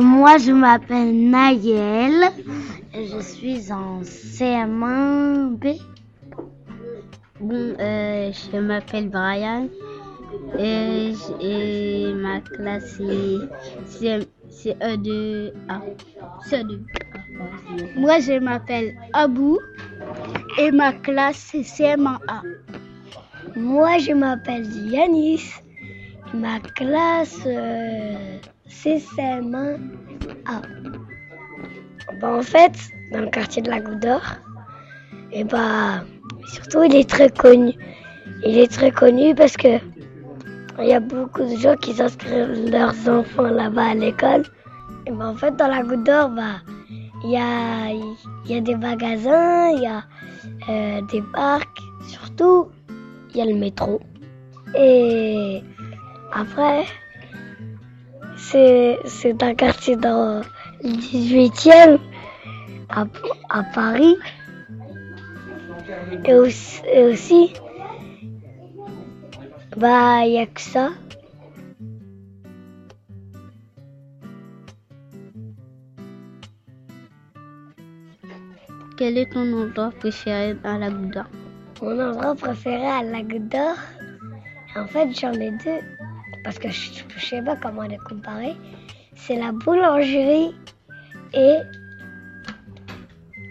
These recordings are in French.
moi, je m'appelle Nayel. Je suis en CM1B. Bon, euh, je m'appelle Brian. Et, ma classe c'est CE2A. CE2. Moi, je m'appelle Abou. Et ma classe c'est CM1A. Moi, je m'appelle Yanis. Ma classe, euh, c'est CM1A. Bah, en fait, dans le quartier de la Goutte et bah, surtout, il est très connu. Il est très connu parce que il y a beaucoup de gens qui inscrivent leurs enfants là-bas à l'école. Et bah, en fait, dans la Goutte bah, il y a, y a des magasins, il y a euh, des parcs, surtout, il y a le métro. Et après, c'est un quartier dans le 18e à, à Paris. Et aussi, et aussi bah, il n'y a que ça. Quel est ton endroit préféré à la d'Or Mon endroit préféré à la d'Or En fait, j'en ai deux. Parce que je ne sais pas comment les comparer? C'est la boulangerie et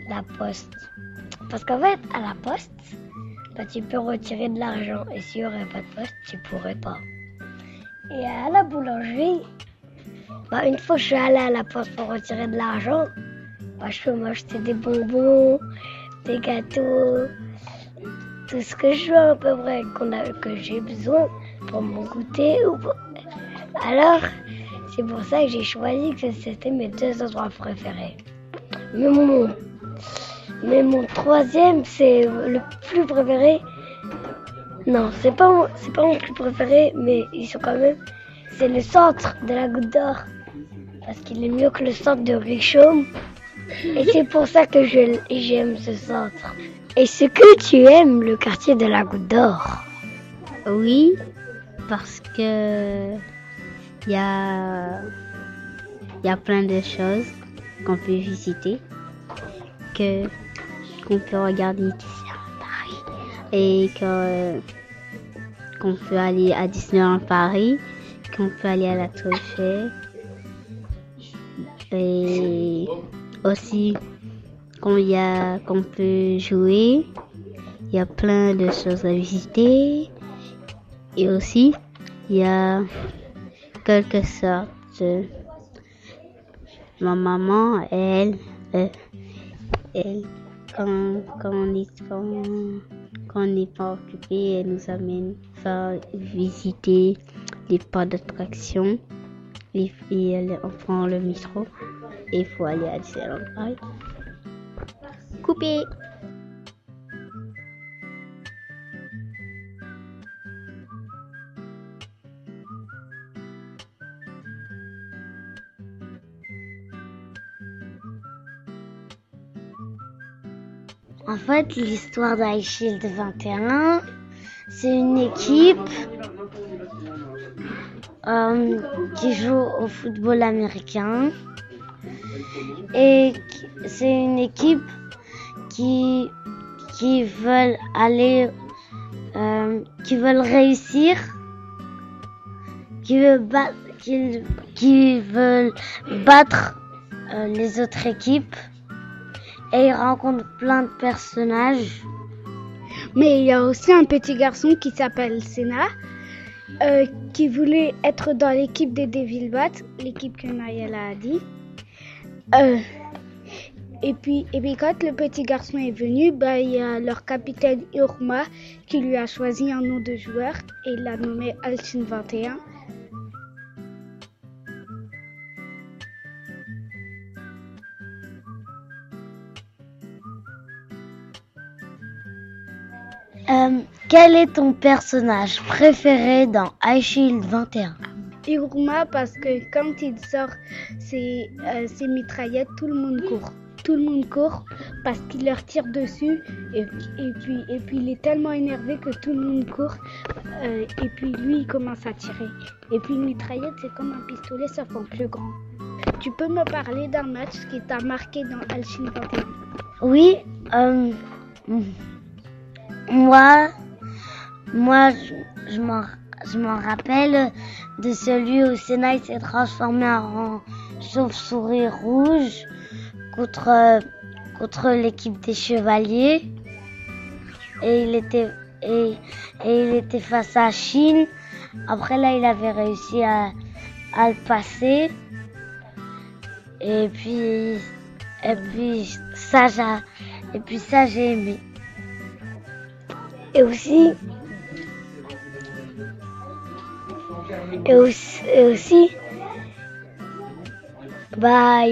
la poste. Parce qu'en fait, à la poste, bah, tu peux retirer de l'argent. Et s'il n'y aurait pas de poste, tu pourrais pas. Et à la boulangerie, bah, une fois que je suis allée à la poste pour retirer de l'argent, bah, je peux m'acheter des bonbons, des gâteaux, tout ce que je veux à peu près que j'ai besoin pour mon goûter. Ou Alors, c'est pour ça que j'ai choisi que c'était mes deux endroits préférés. Mais mon, mais mon troisième, c'est le plus préféré. Non, c'est pas, c'est pas mon plus préféré, mais ils sont quand même. C'est le centre de la Goutte d'Or. Parce qu'il est mieux que le centre de Richomme. Et c'est pour ça que j'aime ce centre. Est-ce que tu aimes le quartier de la Goutte d'Or Oui, parce que il y a, y a plein de choses qu'on peut visiter, que qu'on peut regarder ici à Paris et que qu'on peut aller à Disneyland Paris, qu'on peut aller à la Tour Eiffel et aussi qu'on y a qu'on peut jouer. Il y a plein de choses à visiter et aussi il y a quelque sorte ma maman elle elle quand, quand on est quand, quand on n'est pas occupé elle nous amène faire visiter les parcs d'attraction et, et elle, on prend le métro. Et il faut aller à Disneyland Paris coupé En fait, l'histoire d'High Shield 21, c'est une équipe euh, qui joue au football américain. Et c'est une équipe qui, qui veulent aller, euh, qui veulent réussir, qui veulent, ba qui, qui veulent battre euh, les autres équipes et il rencontre plein de personnages. Mais il y a aussi un petit garçon qui s'appelle Senna, euh, qui voulait être dans l'équipe des Devil Bats, l'équipe que Nayela a dit. Euh, et puis, et quand le petit garçon est venu, bah, il y a leur capitaine Irma qui lui a choisi un nom de joueur et l'a nommé Alchin 21. Euh, quel est ton personnage préféré dans High Shield 21 Iruma parce que quand il sort ses, euh, ses mitraillettes, tout le monde court. tout le monde court parce qu'il leur tire dessus et, et, puis, et puis il est tellement énervé que tout le monde court euh, et puis lui il commence à tirer. Et puis une mitraillette c'est comme un pistolet sauf en plus grand. Tu peux me parler d'un match qui t'a marqué dans Alchine 21 Oui, euh, moi, moi je, je m'en rappelle de celui où Senna s'est transformé en chauve-souris rouge contre, contre l'équipe des chevaliers. Et il était, et, et il était face à Chine. Après là, il avait réussi à, à le passer. Et puis, et puis ça, j'ai, et puis ça, j'ai aimé. Et aussi, et aussi, et aussi bah,